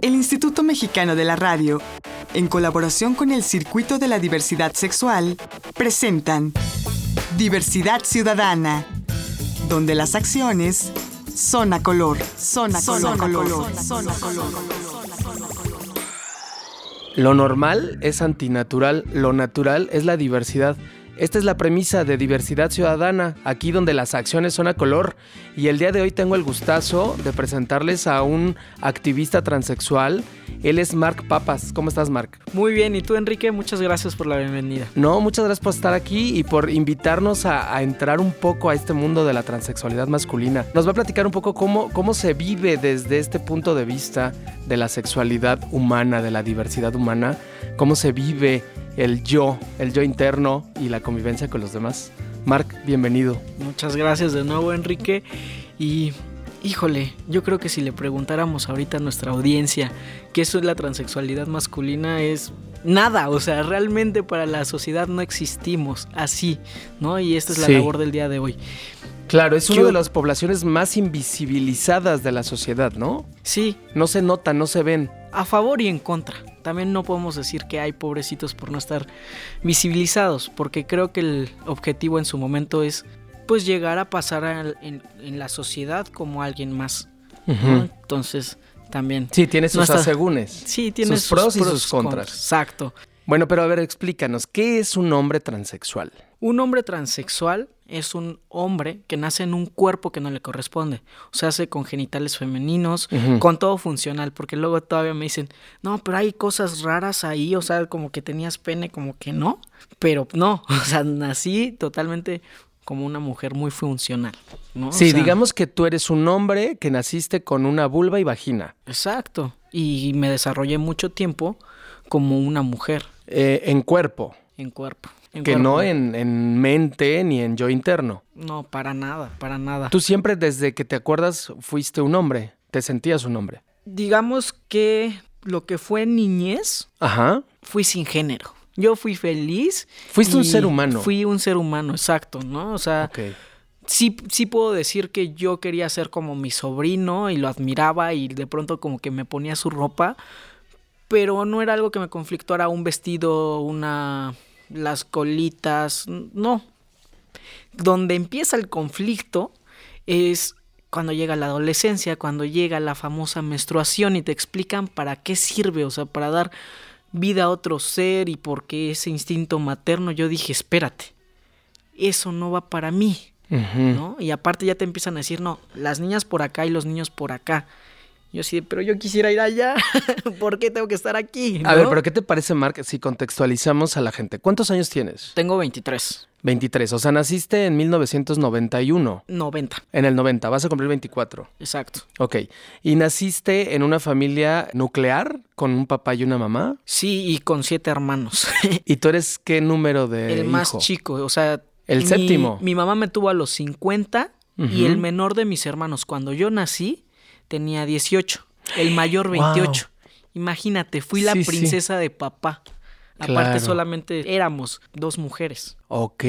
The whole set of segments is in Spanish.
El Instituto Mexicano de la Radio, en colaboración con el Circuito de la Diversidad Sexual, presentan Diversidad Ciudadana, donde las acciones son a color, son a color, color, son a color. Lo normal es antinatural, lo natural es la diversidad. Esta es la premisa de diversidad ciudadana, aquí donde las acciones son a color. Y el día de hoy tengo el gustazo de presentarles a un activista transexual. Él es Mark Papas. ¿Cómo estás, Mark? Muy bien, y tú, Enrique, muchas gracias por la bienvenida. No, muchas gracias por estar aquí y por invitarnos a, a entrar un poco a este mundo de la transexualidad masculina. Nos va a platicar un poco cómo, cómo se vive desde este punto de vista de la sexualidad humana, de la diversidad humana, cómo se vive el yo, el yo interno y la convivencia con los demás. Mark, bienvenido. Muchas gracias de nuevo, Enrique. Y híjole, yo creo que si le preguntáramos ahorita a nuestra audiencia qué es la transexualidad masculina es nada, o sea, realmente para la sociedad no existimos así, ¿no? Y esta es la Sí. labor del día de hoy. Claro, es una de las poblaciones más invisibilizadas de la sociedad, ¿no? Sí, No se notan, no se ven. a favor y en contra. También no podemos decir que hay pobrecitos por no estar visibilizados, porque creo que el objetivo en su momento es pues llegar a pasar en, en la sociedad como alguien más. Entonces, también. Sí, tiene sus No está- asegúnes. Sí, tiene sus pros y sus contras. Exacto. Bueno, pero a ver, explícanos, ¿qué es un hombre transexual? Un hombre transexual es un hombre que nace en un cuerpo que no le corresponde. O sea, hace con genitales femeninos, con todo funcional, porque luego todavía me dicen, no, pero hay cosas raras ahí, o sea, como que tenías pene, como que no. Pero no, o sea, nací totalmente como una mujer muy funcional. ¿no? O Sí, sea, digamos que tú eres un hombre que naciste con una vulva y vagina. Exacto. Y me desarrollé mucho tiempo como una mujer eh, en cuerpo, en cuerpo. En que cuerpo. no en, en mente ni en yo interno. No, para nada, para nada. Tú siempre desde que te acuerdas fuiste un hombre, te sentías un hombre. Digamos que lo que fue niñez, Ajá. fui sin género. Yo fui feliz. Fuiste un ser humano. Fui un ser humano, exacto, ¿no? O sea, sí, sí puedo decir que yo quería ser como mi sobrino y lo admiraba y de pronto como que me ponía su ropa, pero no era algo que me conflictuara un vestido, una las colitas, no. Donde empieza el conflicto es cuando llega la adolescencia, cuando llega la famosa menstruación y te explican para qué sirve, o sea, para dar vida a otro ser y por qué ese instinto materno, yo dije, espérate, eso no va para mí. ¿no? Y aparte ya te empiezan a decir, no, las niñas por acá y los niños por acá. Yo sí, pero yo quisiera ir allá, ¿por qué tengo que estar aquí? A ver, pero ¿qué te parece, Mark, si contextualizamos a la gente? ¿Cuántos años tienes? Tengo 23, 23, o sea, naciste en 1991. 90, En el 90, vas a cumplir 24. exacto. Ok. ¿Y naciste en una familia nuclear con un papá y una mamá? Sí, y con siete hermanos. ¿Y tú eres qué número de el más chico, o sea... El mi- séptimo. Mi mamá me tuvo a los 50 y el menor de mis hermanos, cuando yo nací, tenía 18. El mayor Wow. 28. Imagínate, fui la Sí, sí. princesa de papá. Aparte Claro. solamente éramos dos mujeres. Ok.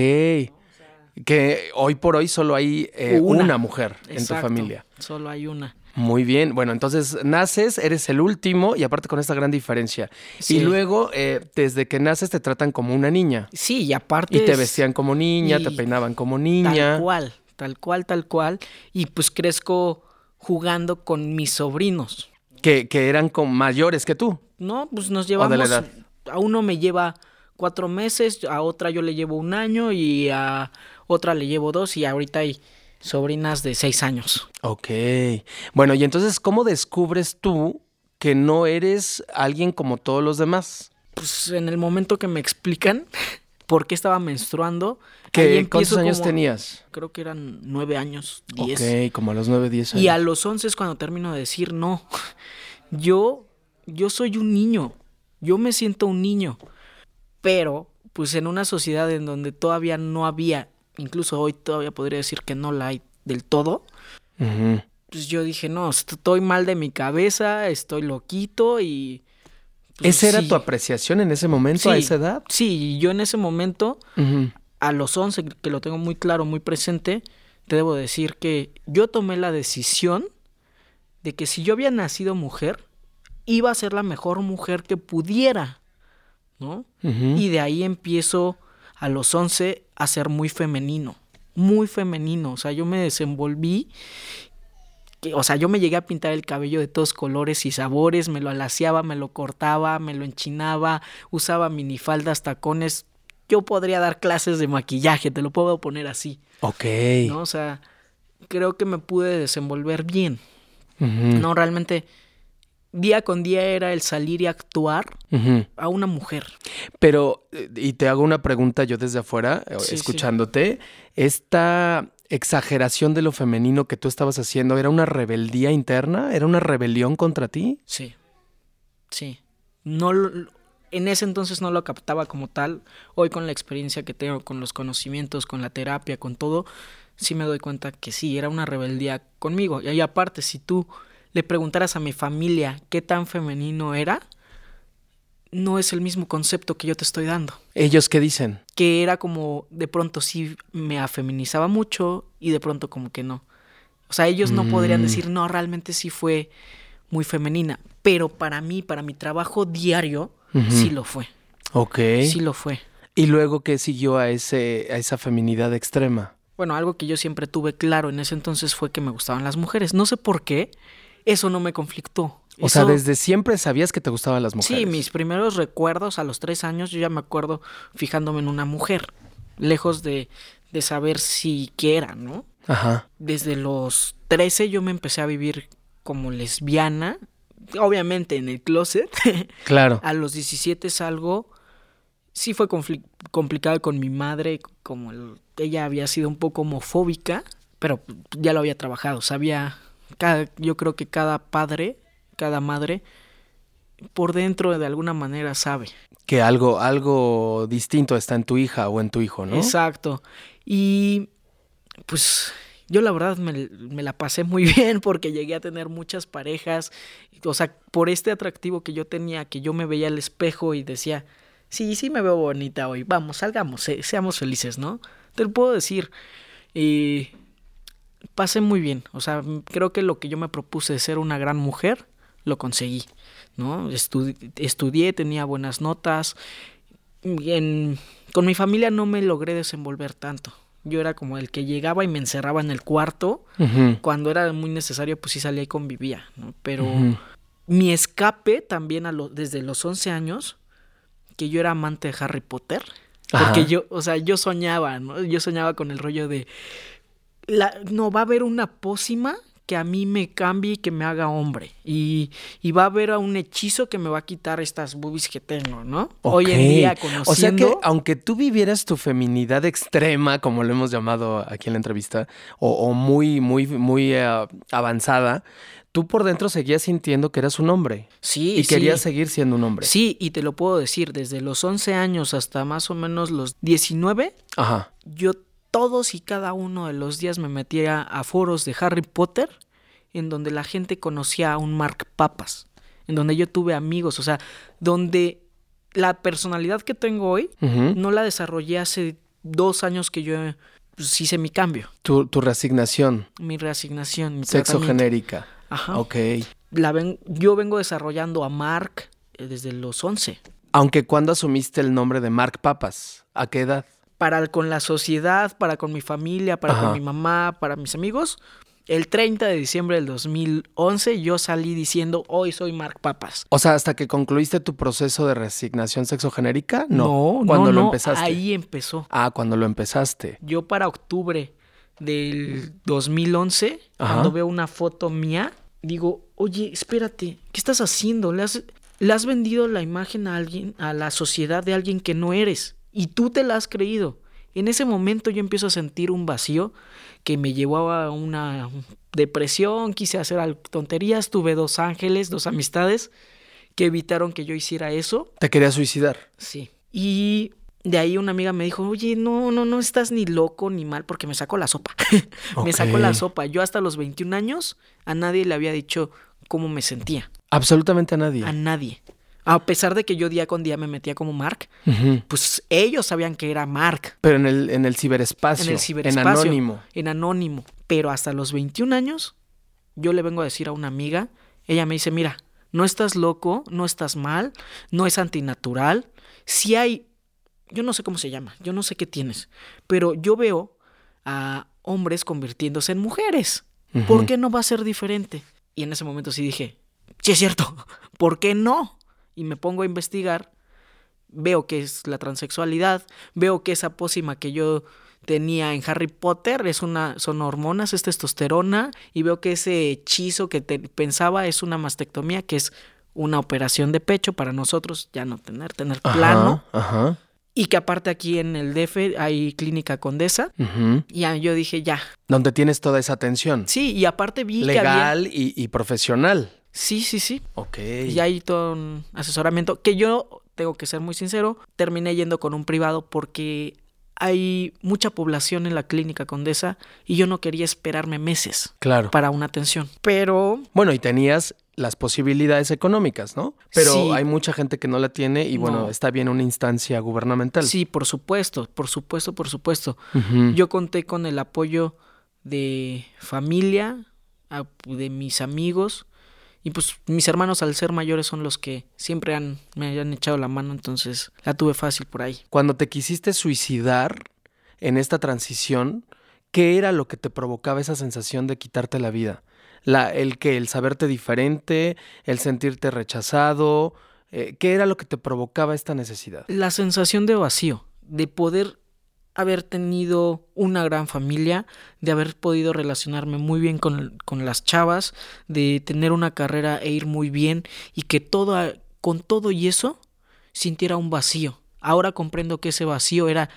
Que hoy por hoy solo hay eh, una. Una. mujer en tu familia. Solo hay una. Muy bien. Bueno, entonces naces, eres el último y aparte con esta gran diferencia. Sí. Y luego, eh, desde que naces, te tratan como una niña. Sí, y aparte. Y te es vestían como niña, te peinaban como niña. Tal cual, tal cual, tal cual. Y pues crezco jugando con mis sobrinos. Que, que eran como mayores que tú. No, pues nos de la llevamos. edad. A uno me lleva cuatro meses, a otra yo le llevo un año y a otra le llevo dos y ahorita hay sobrinas de seis años. Ok. Bueno, y entonces, ¿cómo descubres tú que no eres alguien como todos los demás? Pues en el momento que me explican por qué estaba menstruando, ¿Qué, ¿Cuántos años como- tenías? Creo que eran nueve años, diez. Ok, como a los 9, 10 años. Y a los 11 es cuando termino de decir, no, yo, yo soy un niño, yo me siento un niño, pero pues en una sociedad en donde todavía no había, incluso hoy todavía podría decir que no la hay del todo, pues yo dije, no, estoy mal de mi cabeza, estoy loquito y... pues, ¿Esa era sí. tu apreciación en ese momento, a esa edad? Sí, yo en ese momento a los 11, que lo tengo muy claro, muy presente, te debo decir que yo tomé la decisión de que si yo había nacido mujer, iba a ser la mejor mujer que pudiera, ¿no? Y de ahí empiezo a los 11 a ser muy femenino, muy femenino, o sea, yo me desenvolví, que, o sea, yo me llegué a pintar el cabello de todos colores y sabores, me lo alaciaba, me lo cortaba, me lo enchinaba, usaba minifaldas, tacones, yo podría dar clases de maquillaje, te lo puedo poner así, Ok. ¿no? O sea, creo que me pude desenvolver bien. ¿no? Realmente, día con día era el salir y actuar a una mujer. Pero, eh, y te hago una pregunta yo desde afuera, sí. escuchándote. Esta exageración de lo femenino que tú estabas haciendo, ¿era una rebeldía interna? ¿Era una rebelión contra ti? Sí. Sí. No en ese entonces no lo captaba como tal. Hoy con la experiencia que tengo, con los conocimientos, con la terapia, con todo, sí me doy cuenta que sí, era una rebeldía conmigo. Y ahí aparte, si tú le preguntaras a mi familia qué tan femenino era, no es el mismo concepto que yo te estoy dando. ¿Ellos qué dicen? Que era como de pronto sí me afeminizaba mucho y de pronto como que no. O sea, ellos no podrían Mm. decir, no, realmente sí fue muy femenina. Pero para mí, para mi trabajo diario, sí lo fue. Ok. Sí lo fue. ¿Y luego qué siguió a, ese, a esa feminidad extrema? Bueno, algo que yo siempre tuve claro en ese entonces fue que me gustaban las mujeres. No sé por qué, eso no me conflictó. O sea, desde siempre sabías que te gustaban las mujeres. Sí, mis primeros recuerdos a los tres años, yo ya me acuerdo fijándome en una mujer, lejos de, de saber si qué era, ¿no? Ajá. Desde los 13 yo me empecé a vivir como lesbiana, obviamente en el closet. Claro. a los 17 salgo, sí fue complicado con mi madre, como el- ella había sido un poco homofóbica, pero ya lo había trabajado, sabía, cada, yo creo que cada padre, cada madre, por dentro de alguna manera sabe. Que algo, algo distinto está en tu hija o en tu hijo, ¿no? Exacto. Y pues yo la verdad me, me la pasé muy bien porque llegué a tener muchas parejas. O sea, por este atractivo que yo tenía, que yo me veía al espejo y decía, sí, sí me veo bonita hoy, vamos, salgamos, se- seamos felices, ¿no? Te lo puedo decir. Y pasé muy bien. O sea, creo que lo que yo me propuse de ser una gran mujer, lo conseguí, ¿no? Estudi- estudié, tenía buenas notas. En- con mi familia no me logré desenvolver tanto. Yo era como el que llegaba y me encerraba en el cuarto. Cuando era muy necesario, pues sí salía y convivía, ¿no? Pero mi escape también a lo- desde los 11 años, que yo era amante de Harry Potter. Porque Ajá. yo, o sea, yo soñaba, ¿no? Yo soñaba con el rollo de, la, no, va a haber una pócima que a mí me cambie y que me haga hombre. Y, y va a haber a un hechizo que me va a quitar estas boobies que tengo, ¿no? Hoy en día, O sea que conociendo... aunque tú vivieras tu feminidad extrema, como lo hemos llamado aquí en la entrevista, o, o muy, muy, muy eh, avanzada, tú por dentro seguías sintiendo que eras un hombre. sí, Y sí. querías seguir siendo un hombre. Sí, y te lo puedo decir, desde los 11 años hasta más o menos los 19, Ajá. yo todos y cada uno de los días me metía a foros de Harry Potter en donde la gente conocía a un Mark Papas, en donde yo tuve amigos, o sea, donde la personalidad que tengo hoy no la desarrollé hace dos años que yo pues, hice mi cambio, tu, tu resignación mi reasignación, mi sexo tratamiento. genérica. Ajá. Ok. La ven- yo vengo desarrollando a Mark eh, desde los 11. Aunque cuando asumiste el nombre de Mark Papas, ¿a qué edad? Para con la sociedad, para con mi familia, para Ajá. con mi mamá, para mis amigos. El 30 de diciembre del 2011 yo salí diciendo, hoy soy Mark Papas. O sea, hasta que concluiste tu proceso de resignación sexogenérica? No, No. ¿Cuándo no, lo no, empezaste? Ahí empezó. Ah, cuando lo empezaste. Yo para octubre del 2011, Ajá. cuando veo una foto mía, digo, oye, espérate, ¿qué estás haciendo? Le has, le has vendido la imagen a alguien, a la sociedad de alguien que no eres. Y tú te la has creído. En ese momento yo empiezo a sentir un vacío que me llevó a una depresión, quise hacer tonterías, tuve dos ángeles, dos amistades que evitaron que yo hiciera eso. ¿Te querías suicidar? Sí. Y de ahí una amiga me dijo, oye, no, no, no estás ni loco ni mal porque me sacó la sopa. me sacó la sopa. Yo hasta los 21 años a nadie le había dicho cómo me sentía. Absolutamente a nadie. A nadie. A pesar de que yo día con día me metía como Mark, pues ellos sabían que era Mark. Pero en el, en el ciberespacio. En el ciberespacio. En anónimo. En anónimo. Pero hasta los 21 años yo le vengo a decir a una amiga, ella me dice, mira, no estás loco, no estás mal, no es antinatural. Si hay, yo no sé cómo se llama, yo no sé qué tienes, pero yo veo a hombres convirtiéndose en mujeres. ¿Por qué no va a ser diferente? Y en ese momento sí dije, sí es cierto, ¿por qué no? Y me pongo a investigar, veo que es la transexualidad, veo que esa pócima que yo tenía en Harry Potter es una son hormonas, es testosterona y veo que ese hechizo que pensaba es una mastectomía, que es una operación de pecho para nosotros ya no tener tener plano. Ajá. Y que aparte aquí en el DF hay clínica condesa. Y yo dije, ya. Donde tienes toda esa atención. Sí, y aparte vi Legal que había... y, y profesional. Sí, sí, sí. Ok. Y hay todo un asesoramiento que yo, tengo que ser muy sincero, terminé yendo con un privado porque hay mucha población en la clínica Condesa y yo no quería esperarme meses claro. para una atención. Pero... Bueno, y tenías las posibilidades económicas, ¿no? Pero hay mucha gente que no la tiene y bueno, está bien una instancia gubernamental. Sí, por supuesto, por supuesto, por supuesto. Yo conté con el apoyo de familia, de mis amigos, y pues mis hermanos al ser mayores son los que siempre han, me han echado la mano, entonces la tuve fácil por ahí. Cuando te quisiste suicidar en esta transición, ¿qué era lo que te provocaba esa sensación de quitarte la vida? La, el que el saberte diferente, el sentirte rechazado, eh, ¿qué era lo que te provocaba esta necesidad? La sensación de vacío, de poder haber tenido una gran familia, de haber podido relacionarme muy bien con, con, las chavas, de tener una carrera e ir muy bien y que todo, con todo y eso sintiera un vacío. Ahora comprendo que ese vacío era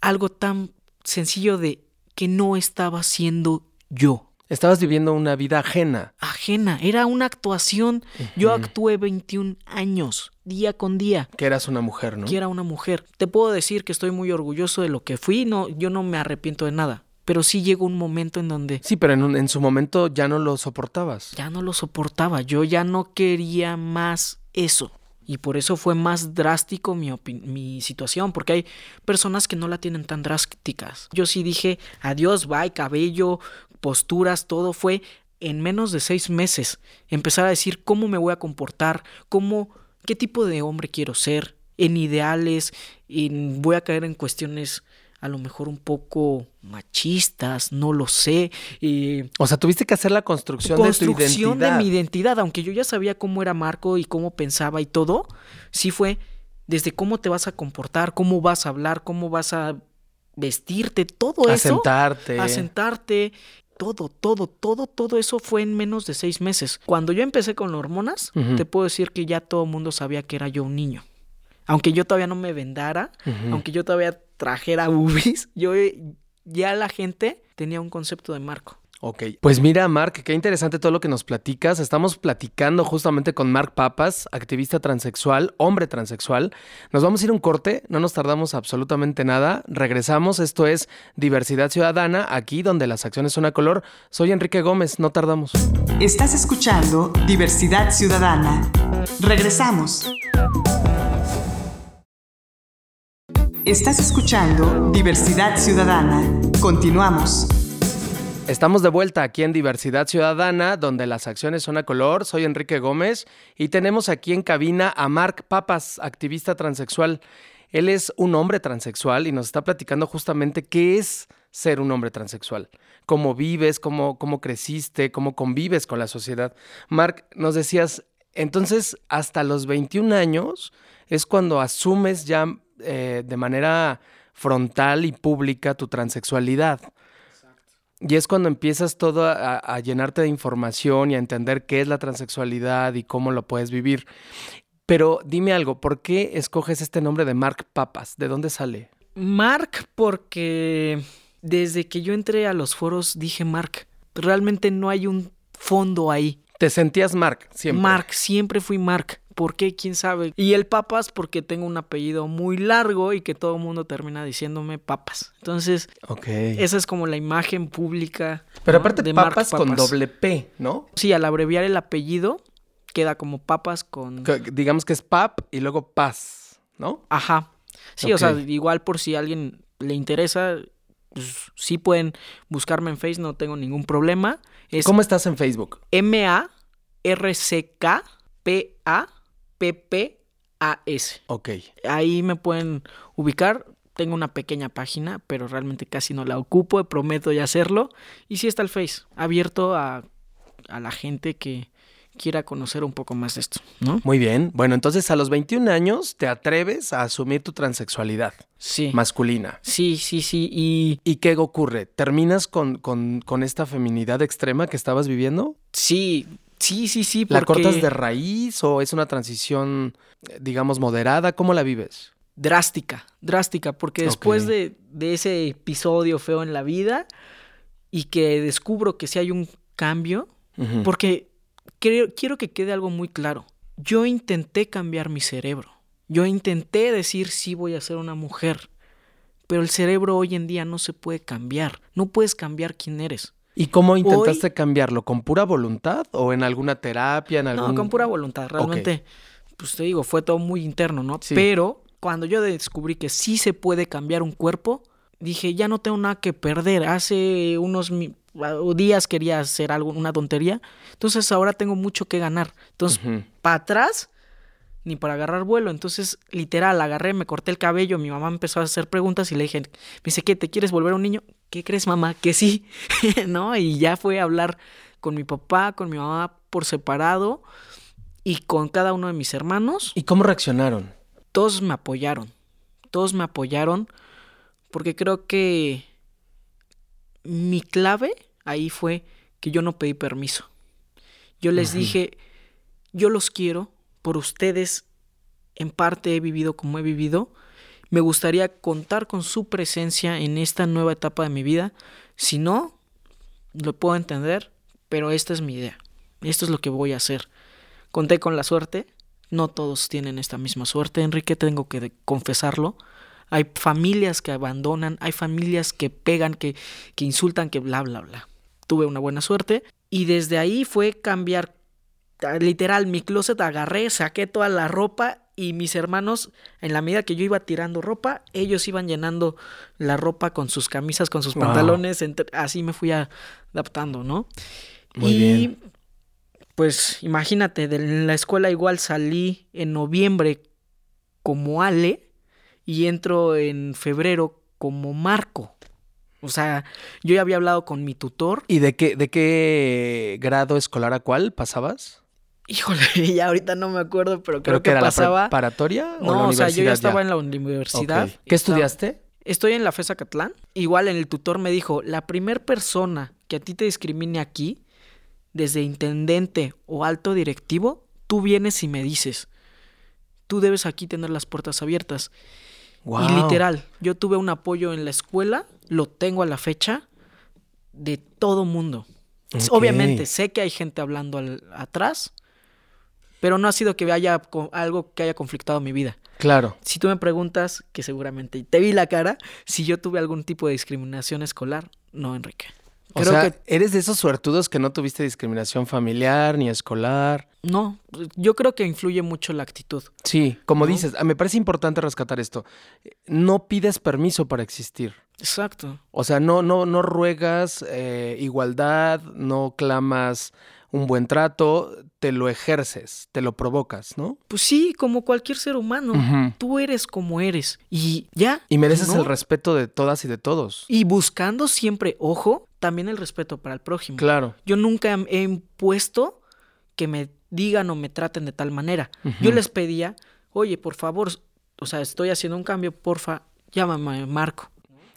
algo tan sencillo de que no estaba siendo yo. Estabas viviendo una vida ajena. Ajena, era una actuación. Yo actué 21 años, día con día. Que eras una mujer, ¿no? Que era una mujer. Te puedo decir que estoy muy orgulloso de lo que fui, no, yo no me arrepiento de nada. Pero sí llegó un momento en donde... Sí, pero en, en su momento ya no lo soportabas. Ya no lo soportaba, yo ya no quería más eso. Y por eso fue más drástico mi, mi, situación, porque hay personas que no la tienen tan drásticas. Yo sí dije, adiós, bye, cabello, posturas, todo fue en menos de seis meses. Empezar a decir cómo me voy a comportar, cómo, qué tipo de hombre quiero ser, en ideales, en, voy a caer en cuestiones a lo mejor un poco machistas, no lo sé. o sea, tuviste que hacer la construcción, de tu identidad. Construcción de mi identidad, aunque yo ya sabía cómo era Marco y cómo pensaba y todo, sí fue desde cómo te vas a comportar, cómo vas a hablar, cómo vas a vestirte, todo eso. Asentarte. Asentarte. Todo, todo, todo, todo eso fue en menos de seis meses. Cuando yo empecé con hormonas, te puedo decir que ya todo el mundo sabía que era yo un niño. Aunque yo todavía no me vendara, aunque yo todavía trajera boobies, yo ya la gente tenía un concepto de Marco. Ok, pues mira, Mark, qué interesante todo lo que nos platicas. Estamos platicando justamente con Mark Papas, activista transexual, hombre transexual. Nos vamos a ir un corte, no nos tardamos absolutamente nada. Regresamos, esto es Diversidad Ciudadana, aquí donde las acciones son a color. Soy Enrique Gómez, no tardamos. Estás escuchando Diversidad Ciudadana. Regresamos. Estás escuchando Diversidad Ciudadana. Continuamos. Estamos de vuelta aquí en Diversidad Ciudadana, donde las acciones son a color. Soy Enrique Gómez y tenemos aquí en cabina a Mark Papas, activista transexual. Él es un hombre transexual y nos está platicando justamente qué es ser un hombre transexual, cómo vives, cómo, cómo creciste, cómo convives con la sociedad. Mark, nos decías, entonces hasta los 21 años es cuando asumes ya eh, de manera frontal y pública tu transexualidad. Y es cuando empiezas todo a, llenarte de información y a entender qué es la transexualidad y cómo lo puedes vivir. Pero dime algo, ¿por qué escoges este nombre de Mark Papas? ¿De dónde sale? Mark porque desde que yo entré a los foros dije Mark. Realmente no hay un fondo ahí. ¿Te sentías Mark siempre? Mark, siempre fui Mark. ¿Por qué? ¿Quién sabe? Y el Papas porque tengo un apellido muy largo y que todo el mundo termina diciéndome Papas. Entonces, esa es como la imagen pública. Pero aparte de papas, con doble P, ¿no? Sí, al abreviar el apellido queda como Papas con... digamos que es Pap y luego Paz, ¿no? Ajá. Sí, o sea, igual por si a alguien le interesa, pues, sí pueden buscarme en Facebook, no tengo ningún problema. Es ¿Cómo estás en Facebook? M-A-R-C-K-P-A-P-P-A-S. Ok. Ahí me pueden ubicar. Tengo una pequeña página, pero realmente casi no la ocupo. Prometo ya hacerlo. Y sí está el Face, abierto a, a la gente que quiera conocer un poco más de esto, ¿no? Muy bien. Bueno, entonces a los 21 años te atreves a asumir tu transexualidad Sí. masculina. Sí, sí, sí. Y ¿Y qué ocurre? ¿Terminas con, con- con esta feminidad extrema que estabas viviendo? sí, sí, sí, sí. ¿La cortas de raíz o es una transición, eh, digamos, moderada? ¿Cómo la vives? Drástica, drástica. Porque después de, de ese episodio feo en la vida y que descubro que sí hay un cambio. Porque creo- quiero que quede algo muy claro. Yo intenté cambiar mi cerebro. Yo intenté decir sí voy a ser una mujer. Pero el cerebro hoy en día no se puede cambiar. No puedes cambiar quién eres. ¿Y cómo intentaste cambiarlo? ¿Con pura voluntad o en alguna terapia? En algún... No, con pura voluntad. Realmente, pues te digo, fue todo muy interno, ¿no? Sí. Pero cuando yo descubrí que sí se puede cambiar un cuerpo, dije, ya no tengo nada que perder. Hace unos mi- días quería hacer algo, una tontería. Entonces ahora tengo mucho que ganar. Entonces, para atrás ni para agarrar vuelo. Entonces, literal, agarré, me corté el cabello, mi mamá empezó a hacer preguntas y le dije, me dice, ¿qué? ¿Te quieres volver un niño? ¿Qué crees, mamá? Que sí, ¿no? Y ya fue a hablar con mi papá, con mi mamá por separado y con cada uno de mis hermanos. ¿Y cómo reaccionaron? Todos me apoyaron, todos me apoyaron porque creo que mi clave ahí fue que yo no pedí permiso. Yo les dije, yo los quiero, por ustedes en parte he vivido como he vivido. Me gustaría contar con su presencia en esta nueva etapa de mi vida. Si no, lo puedo entender, pero esta es mi idea. Esto es lo que voy a hacer. Conté con la suerte. No todos tienen esta misma suerte, Enrique, tengo que confesarlo. Hay familias que abandonan, hay familias que pegan, que, que insultan, que bla, bla, bla. Tuve una buena suerte y desde ahí fue cambiar, ah, literal, mi closet agarré, saqué toda la ropa y mis hermanos, en la medida que yo iba tirando ropa, ellos iban llenando la ropa con sus camisas, con sus Wow. pantalones, entre- así me fui adaptando, ¿no? Muy y bien. pues imagínate, de la escuela igual salí en noviembre como Ale y entro en febrero como Marco. O sea, yo ya había hablado con mi tutor. ¿Y de qué, de qué grado escolar a cuál pasabas? Híjole, ya ahorita no me acuerdo, pero creo ¿Creo que, era la pasaba. preparatoria o la no, o sea, yo ya estaba en la universidad. ¿Qué Estaba- estudiaste? Estoy en la FESA Catlán. Igual en el tutor me dijo, la primer persona que a ti te discrimine aquí, desde intendente o alto directivo, tú vienes y me dices, tú debes aquí tener las puertas abiertas. Y literal, yo tuve un apoyo en la escuela, lo tengo a la fecha, de todo mundo. Obviamente, sé que hay gente hablando al- atrás, pero no ha sido que haya algo que haya conflictado mi vida. Claro. Si tú me preguntas, que seguramente te vi la cara, si yo tuve algún tipo de discriminación escolar, no, Enrique. O Creo sea, que eres de esos suertudos que no tuviste discriminación familiar ni escolar. no, yo creo que influye mucho la actitud. Sí, como ¿No? dices, ah, me parece importante rescatar esto. No pides permiso para existir. Exacto. O sea, no, no, no ruegas eh, igualdad, no clamas un buen trato, te lo ejerces, te lo provocas, ¿no? Pues sí, como cualquier ser humano, tú eres como eres y ya. Y mereces ¿no? el respeto de todas y de todos. Y buscando siempre, ojo, también el respeto para el prójimo. Claro. Yo nunca he impuesto que me digan o me traten de tal manera. Yo les pedía, oye, por favor, o sea, estoy haciendo un cambio, porfa, llámame Marco.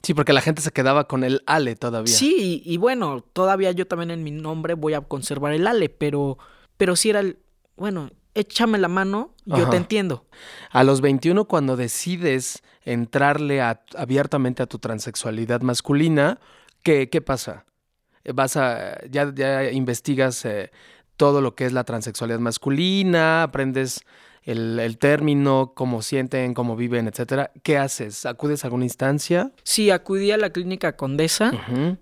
Sí, porque la gente se quedaba con el ale todavía. Sí, y, y bueno, todavía yo también en mi nombre voy a conservar el ale, pero, pero si era el, bueno, échame la mano, yo Ajá. te entiendo. A los 21, cuando decides entrarle a- abiertamente a tu transexualidad masculina, ¿qué, qué pasa? Eh, Vas a, ya, ya investigas eh, todo lo que es la transexualidad masculina, aprendes el, el término, cómo sienten, cómo viven, etcétera. ¿Qué haces? ¿Acudes a alguna instancia? Sí, acudí a la clínica Condesa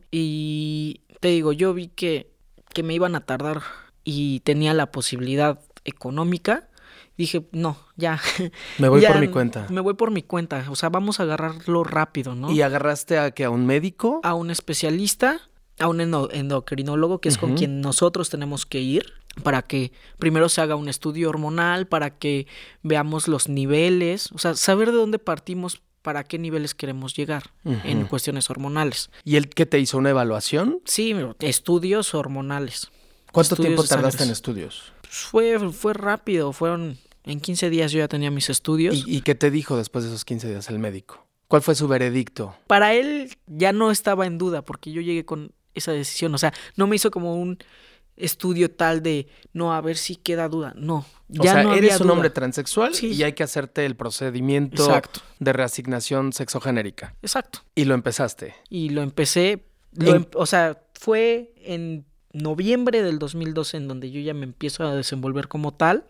y te digo, yo vi que, que me iban a tardar y tenía la posibilidad económica. Dije, no, ya. Me voy ya por mi cuenta. Me voy por mi cuenta. O sea, vamos a agarrarlo rápido, ¿no? ¿Y agarraste a que a un médico? a un especialista a un endo- endocrinólogo, que es con quien nosotros tenemos que ir para que primero se haga un estudio hormonal, para que veamos los niveles, o sea, saber de dónde partimos, para qué niveles queremos llegar en cuestiones hormonales. ¿Y él qué te hizo una evaluación? Sí, estudios hormonales. ¿Cuánto Estudios tiempo tardaste en estudios? Pues Fue, fue rápido, fueron en 15 días yo ya tenía mis estudios. ¿Y, y qué te dijo después de esos 15 días el médico? ¿Cuál fue su veredicto? Para él ya no estaba en duda porque yo llegué con esa decisión, o sea, no me hizo como un estudio tal de no a ver si queda duda, no, O ya sea, no eres había un duda. hombre transexual Sí. y hay que hacerte el procedimiento Exacto, de reasignación sexogenérica. exacto. Y lo empezaste. Y lo empecé, lo em- o sea, fue en noviembre del 2012 en donde yo ya me empiezo a desenvolver como tal.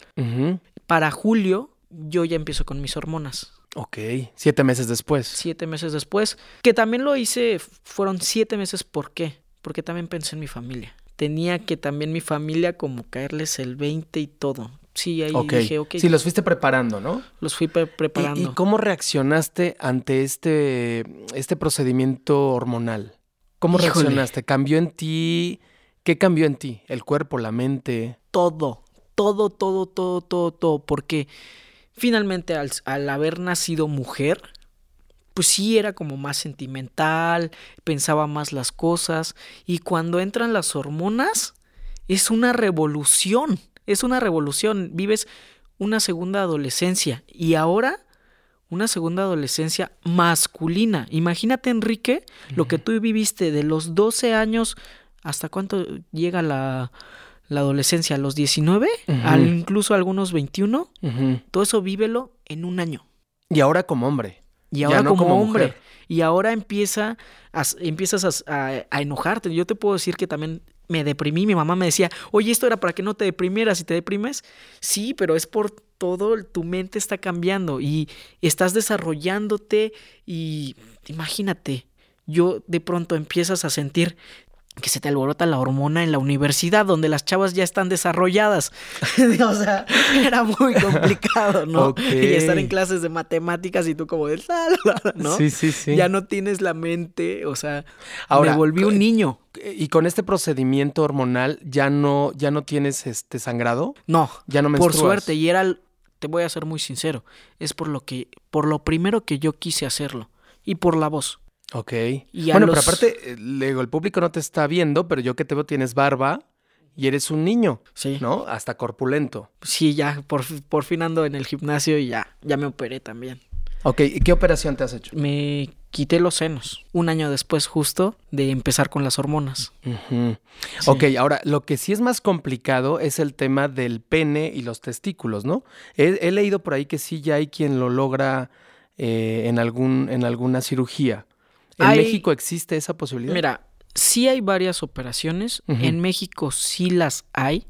Para julio yo ya empiezo con mis hormonas. Ok, siete meses después. Siete meses después, que también lo hice, fueron siete meses, ¿por qué? Porque también pensé en mi familia. Tenía que también mi familia como caerles el 20 y todo. Sí, ahí Ok, dije, ok, sí, los fuiste preparando, ¿no? los fui pre- ¿Y- preparando. ¿Y, cómo reaccionaste ante este, este procedimiento hormonal? ¿Cómo Híjole. reaccionaste? ¿Cambió en ti? ¿Qué cambió en ti? ¿El cuerpo, la mente? todo, todo, todo, todo, todo, todo, porque finalmente al, al haber nacido mujer, pues sí era como más sentimental, pensaba más las cosas, y cuando entran las hormonas, es una revolución, es una revolución, vives una segunda adolescencia, y ahora una segunda adolescencia masculina. Imagínate, Enrique, lo que tú viviste de los 12 años hasta cuánto llega la, la adolescencia, a los 19, Ujú. al, incluso algunos 21, Ujú. todo eso vívelo en un año. Y ahora como hombre. Y ahora no como, como hombre. mujer. Y ahora empieza a empiezas a, a- a enojarte. Yo te puedo decir que también me deprimí. Mi mamá me decía, oye, esto era para que no te deprimieras y te deprimes. Sí, pero es por todo, tu mente está cambiando y estás desarrollándote y imagínate, yo de pronto empiezas a sentir que se te alborota la hormona en la universidad donde las chavas ya están desarrolladas. o sea, era muy complicado, ¿no? Y estar en clases de matemáticas y tú como de, "La, la, la", ¿no? Sí, sí, sí. Ya no tienes la mente, o sea, Ahora, me volví un niño. Y con este procedimiento hormonal ya no, ya no tienes este sangrado, No, ya no por menstruas. suerte, y era, te voy a ser muy sincero, es por lo que, por lo primero que yo quise hacerlo, y por la voz. Ok. Y bueno, los- pero aparte, eh, le digo, el público no te está viendo, pero yo que te veo tienes barba y eres un niño, Sí. ¿no? Hasta corpulento. Sí, ya, por, por fin ando en el gimnasio y ya, ya me operé también. Ok, ¿y qué operación te has hecho? Me quité los senos, un año después justo de empezar con las hormonas. Sí. Ok, ahora, lo que sí es más complicado es el tema del pene y los testículos, ¿no? He, he leído por ahí que sí ya hay quien lo logra eh, en, algún, en alguna cirugía. ¿En Hay- México existe esa posibilidad? Mira, sí hay varias operaciones, en México sí las hay,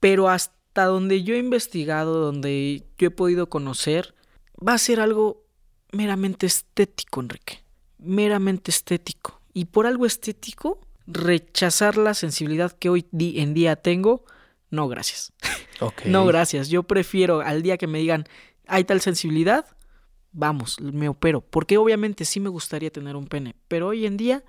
pero hasta donde yo he investigado, donde yo he podido conocer, va a ser algo meramente estético, Enrique. Meramente estético. Y por algo estético, rechazar la sensibilidad que hoy en día tengo, no gracias. No gracias. Yo prefiero al día que me digan, hay tal sensibilidad, vamos, me opero. Porque obviamente sí me gustaría tener un pene, pero hoy en día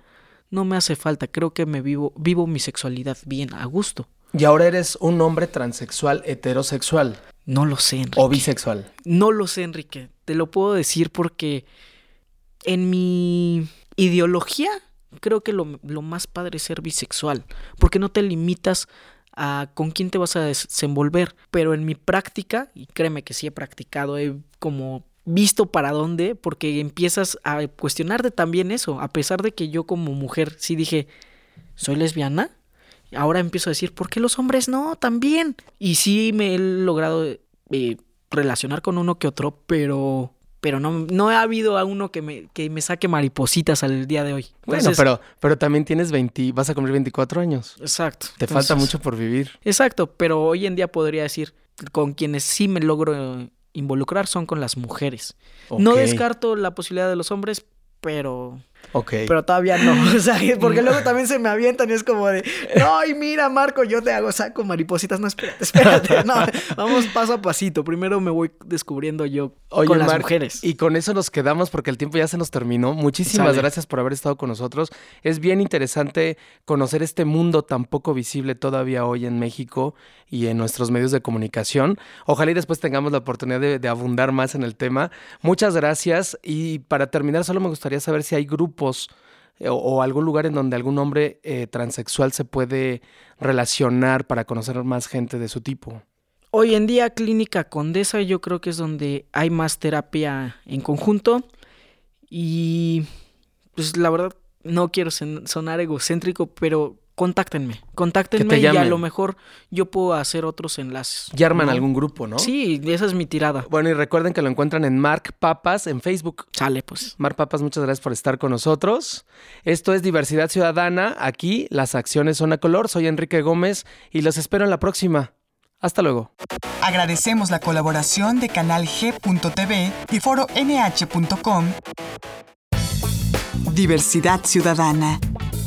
no me hace falta. Creo que me vivo, vivo mi sexualidad bien, a gusto. Y ahora eres un hombre transexual, heterosexual No lo sé, Enrique. o bisexual. No lo sé, Enrique. Te lo puedo decir porque en mi ideología creo que lo, lo más padre es ser bisexual. Porque no te limitas a con quién te vas a desenvolver. Pero en mi práctica, y créeme que sí he practicado, he como visto para dónde, porque empiezas a cuestionarte también eso. A pesar de que yo como mujer sí dije, soy lesbiana. Ahora empiezo a decir, ¿por qué los hombres no? También. Y sí me he logrado eh, relacionar con uno que otro, pero pero no, no ha habido a uno que me, que me saque maripositas al día de hoy. Bueno, pero, pero también tienes 20, vas a cumplir 24 años. Exacto. Te falta mucho por vivir. Exacto, pero hoy en día podría decir, con quienes sí me logro involucrar son con las mujeres. No descarto la posibilidad de los hombres, pero Ok. Pero todavía no, o sea, porque luego también se me avientan y es como de, no, y mira, Marco, yo te hago saco maripositas, no, espérate, espérate, no, vamos paso a pasito, primero me voy descubriendo yo Oye, con las mujeres. Y con eso nos quedamos porque el tiempo ya se nos terminó. Muchísimas Sale. gracias por haber estado con nosotros. Es bien interesante conocer este mundo tan poco visible todavía hoy en México y en nuestros medios de comunicación. Ojalá y después tengamos la oportunidad de, de abundar más en el tema. Muchas gracias. Y para terminar, solo me gustaría saber si hay grupos eh, o, algún lugar en donde algún hombre eh, transexual se puede relacionar para conocer más gente de su tipo. Hoy en día Clínica Condesa yo creo que es donde hay más terapia en conjunto y pues la verdad no quiero sonar egocéntrico, pero contáctenme, contáctenme y a lo mejor yo puedo hacer otros enlaces. Ya arman ¿no? algún grupo, ¿no? Sí, esa es mi tirada. Bueno, y recuerden que lo encuentran en Mark Papas en Facebook. Sale pues. Mar Papas, muchas gracias por estar con nosotros. Esto es Diversidad Ciudadana. Aquí las acciones son a color. Soy Enrique Gómez y los espero en la próxima. Hasta luego. Agradecemos la colaboración de Canal G.tv y Foro NH.com. Diversidad Ciudadana,